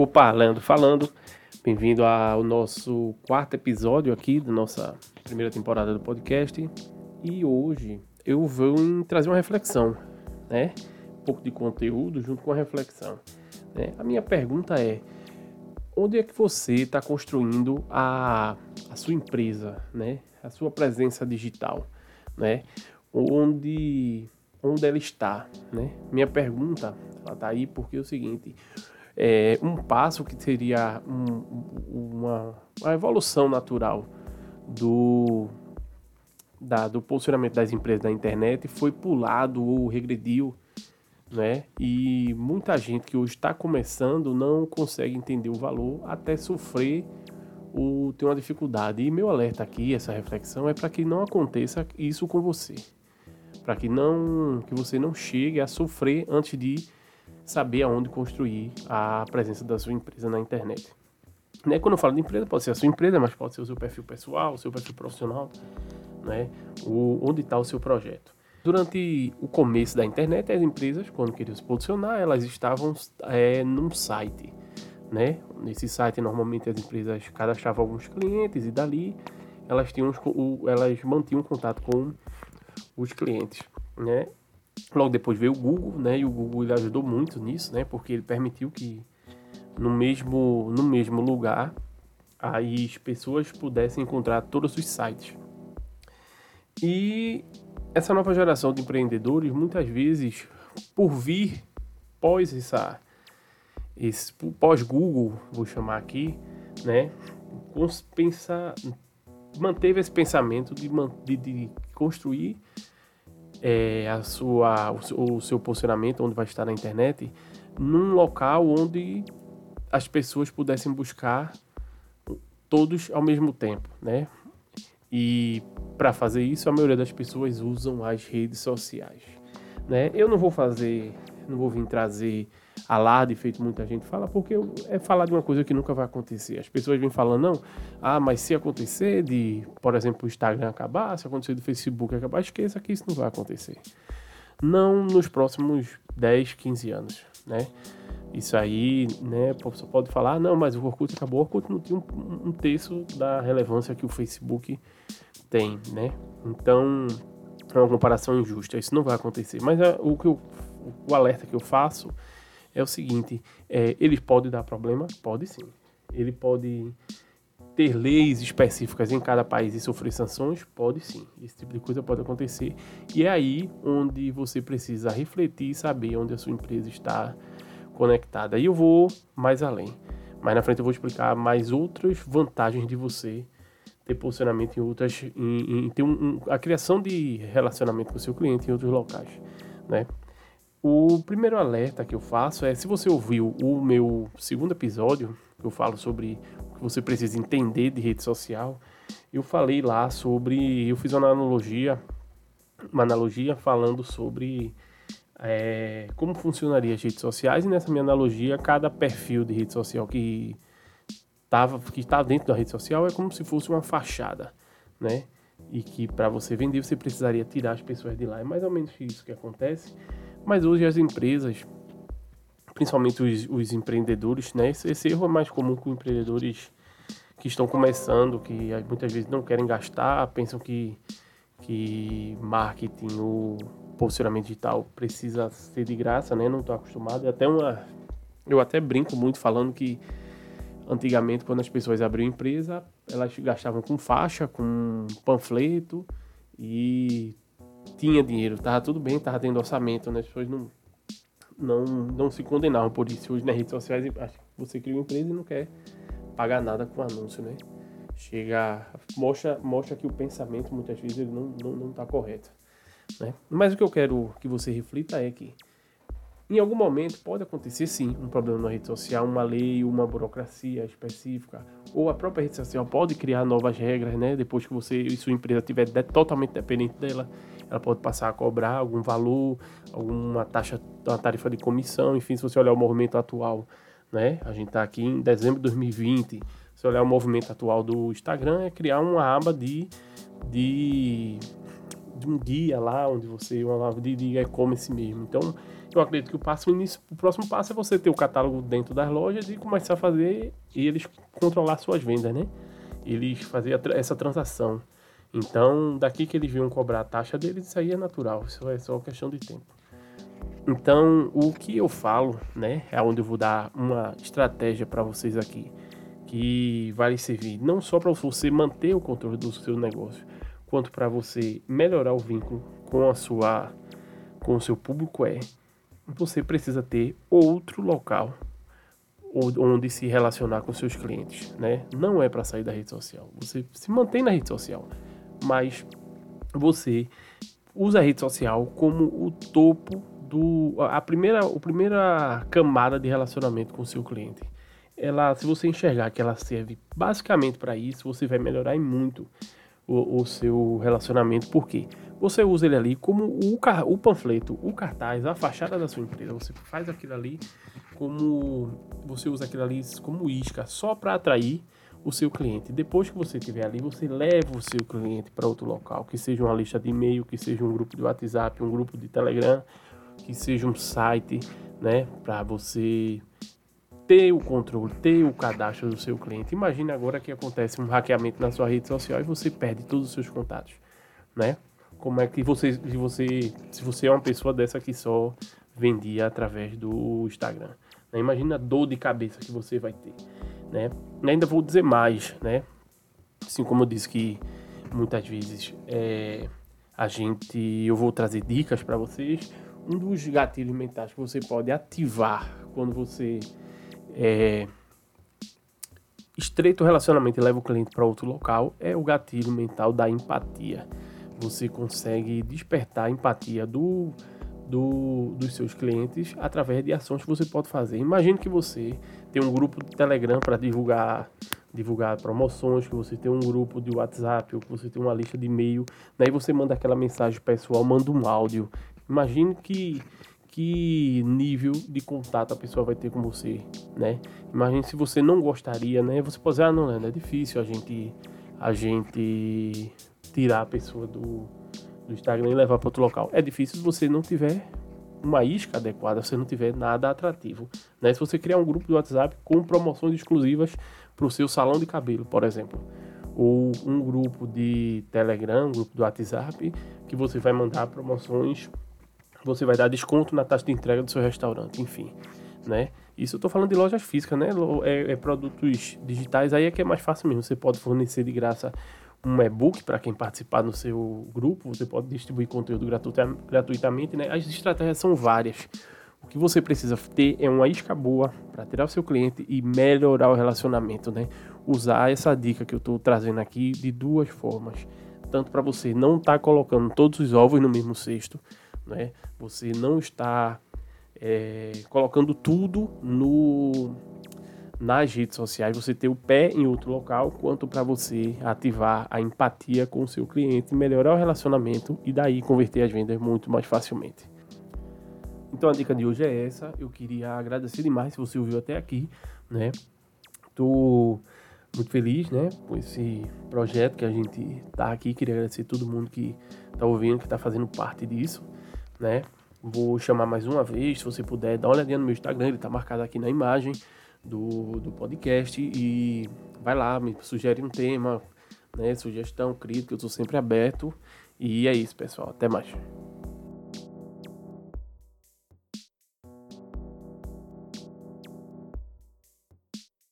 Opa, Leandro falando. Bem-vindo ao nosso quarto episódio aqui da nossa primeira temporada do podcast. E hoje eu vou trazer uma reflexão, né? Um pouco de conteúdo junto com a reflexão. Né? A minha pergunta é: onde é que você está construindo a, a sua empresa, né? A sua presença digital, né? Onde, onde ela está, né? Minha pergunta, ela está aí porque é o seguinte: é, um passo que seria um, uma, uma, evolução natural do, da, do posicionamento das empresas da internet foi pulado ou regrediu, né? E muita gente que hoje está começando não consegue entender o valor até sofrer o ter uma dificuldade. E meu alerta aqui, essa reflexão, é para que não aconteça isso com você, para que não que você não chegue a sofrer antes de saber aonde construir a presença da sua empresa na internet. Né? Quando eu falo de empresa, pode ser a sua empresa, mas pode ser o seu perfil pessoal, o seu perfil profissional, né? o, onde está o seu projeto. Durante o começo da internet, as empresas, quando queriam se posicionar, elas estavam é, num site. Né? Nesse site, normalmente, as empresas cadastravam alguns clientes e dali elas, tinham, elas mantinham contato com os clientes. Né? Logo depois veio o Google, né? E o Google ele ajudou muito nisso, né? Porque ele permitiu que no mesmo, no mesmo lugar as pessoas pudessem encontrar todos os sites. E essa nova geração de empreendedores, muitas vezes, por vir pós essa, esse pós Google, vou chamar aqui, né? Pensa, manteve esse pensamento de, de, de construir é, a sua, o, o seu posicionamento, onde vai estar na internet, num local onde as pessoas pudessem buscar todos ao mesmo tempo, né? E para fazer isso, a maioria das pessoas usam as redes sociais, né? Eu não vou fazer, não vou vir trazer alarde feito muita gente fala, porque é falar de uma coisa que nunca vai acontecer. As pessoas vêm falando, não, ah, mas se acontecer de, por exemplo, o Instagram acabar, se acontecer do Facebook acabar, esqueça que isso não vai acontecer. Não nos próximos 10, 15 anos, né? Isso aí, né, você pode falar, não, mas o Orkut acabou, o Orkut não tinha um, um terço da relevância que o Facebook tem, né? Então, é uma comparação injusta, isso não vai acontecer. Mas é, o, que eu, o alerta que eu faço é o seguinte: é, ele pode dar problema? Pode sim. Ele pode ter leis específicas em cada país e sofrer sanções? Pode sim. Esse tipo de coisa pode acontecer. E é aí onde você precisa refletir e saber onde a sua empresa está conectada. E eu vou mais além. Mais na frente eu vou explicar mais outras vantagens de você ter posicionamento em outras, em, em ter um, um, a criação de relacionamento com o seu cliente em outros locais, né? O primeiro alerta que eu faço é se você ouviu o meu segundo episódio, que eu falo sobre o que você precisa entender de rede social, eu falei lá sobre. Eu fiz uma analogia, uma analogia falando sobre é, como funcionaria as redes sociais, e nessa minha analogia, cada perfil de rede social que tava, que está dentro da rede social é como se fosse uma fachada, né? E que para você vender você precisaria tirar as pessoas de lá. É mais ou menos isso que acontece. Mas hoje as empresas, principalmente os, os empreendedores, né? Esse, esse, erro é mais comum com empreendedores que estão começando, que muitas vezes não querem gastar, pensam que, que marketing ou posicionamento digital precisa ser de graça, né? Não estou acostumado. É até uma, eu até brinco muito falando que antigamente quando as pessoas abriam empresa, elas gastavam com faixa, com panfleto e tinha dinheiro, tava tudo bem, tava tendo orçamento, né? As pessoas não, não, não se condenavam por isso. Hoje nas redes sociais, acho que você cria uma empresa e não quer pagar nada com anúncio, né? Chega, mostra, mostra que o pensamento muitas vezes ele não, não, não tá correto, né? Mas o que eu quero que você reflita é que em algum momento pode acontecer sim um problema na rede social, uma lei, uma burocracia específica, ou a própria rede social pode criar novas regras, né? Depois que você e sua empresa estiver de, totalmente dependente dela, ela pode passar a cobrar algum valor, alguma taxa, uma tarifa de comissão, enfim, se você olhar o movimento atual, né? A gente está aqui em dezembro de 2020. Se olhar o movimento atual do Instagram é criar uma aba de, de, de um guia lá onde você uma aba de, de e-commerce mesmo. Então Eu acredito que o, passo, o próximo passo é você ter o catálogo dentro das lojas e começar a fazer e eles controlar suas vendas, né? Eles fazer essa transação. Então, daqui que eles viam cobrar a taxa deles, isso aí é natural, isso é só questão de tempo. Então, o que eu falo, né, é onde eu vou dar uma estratégia para vocês aqui, que vai servir não só para você manter o controle do seu negócio, quanto para você melhorar o vínculo com a sua com o seu público é você precisa ter outro local onde se relacionar com seus clientes, né? Não é para sair da rede social. Você se mantém na rede social, mas você usa a rede social como o topo do a primeira, a primeira camada de relacionamento com o seu cliente. Ela, se você enxergar que ela serve basicamente para isso, você vai melhorar muito o, o, seu relacionamento. Por quê? Você usa ele ali como o, o panfleto, o cartaz, a fachada da sua empresa. Você faz aquilo ali como você usa aquilo ali como isca, só para atrair o seu cliente. Depois que você estiver ali, você leva o seu cliente para outro local, que seja uma lista de e-mail, que seja um grupo de WhatsApp, um grupo de Telegram, que seja um site, né, para você ter o controle, ter o cadastro do seu cliente. Imagine agora que acontece um hackeamento na sua rede social e você perde todos os seus contatos, né? Como é que você, se você, se você é uma pessoa dessa que só vendia através do Instagram, né? Imagina a dor de cabeça que você vai ter né? Ainda vou dizer mais, né? Assim como eu disse que muitas vezes é, a gente, eu vou trazer dicas para vocês. Um dos gatilhos mentais que você pode ativar quando você é, estreita o relacionamento e leva o cliente para outro local é o gatilho mental da empatia. Você consegue despertar a empatia do, do, dos seus clientes através de ações que você pode fazer. Imagine que você tem um grupo de Telegram para divulgar divulgar promoções, que você tem um grupo de WhatsApp, ou que você tem uma lista de e-mail, daí você manda aquela mensagem pessoal, manda um áudio. Imagine que que nível de contato a pessoa vai ter com você, né? Imagine se você não gostaria, né? Você pode dizer, ah, não, é difícil a gente a gente tirar a pessoa do, do Instagram e levar para outro local. É difícil se você não tiver uma isca adequada, se não tiver nada atrativo. Né? Se você criar um grupo do WhatsApp com promoções exclusivas para o seu salão de cabelo, por exemplo, ou um grupo de Telegram, um grupo do WhatsApp, que você vai mandar promoções, você vai dar desconto na taxa de entrega do seu restaurante, enfim, né? Isso eu estou falando de lojas físicas, né? É, é, produtos digitais, aí é que é mais fácil mesmo. Você pode fornecer de graça um e-book para quem participar no seu grupo, você pode distribuir conteúdo gratuitamente, né? As estratégias são várias. O que você precisa ter é uma isca boa para tirar o seu cliente e melhorar o relacionamento, né? Usar essa dica que eu estou trazendo aqui de duas formas. Tanto para você não estar tá colocando todos os ovos no mesmo cesto, né? Você não está é, colocando tudo no nas redes sociais você ter o pé em outro local, quanto para você ativar a empatia com o seu cliente, melhorar o relacionamento e daí converter as vendas muito mais facilmente. Então a dica de hoje é essa. Eu queria agradecer demais se você ouviu até aqui, né? Tô muito feliz, né, com esse projeto que a gente tá aqui. Queria agradecer todo mundo que tá ouvindo, que tá fazendo parte disso, né? Vou chamar mais uma vez, se você puder, dá uma olhadinha no meu Instagram, ele tá marcado aqui na imagem do, do podcast e vai lá, me sugere um tema, né, sugestão, crítica, eu estou sempre aberto. E é isso, pessoal. Até mais.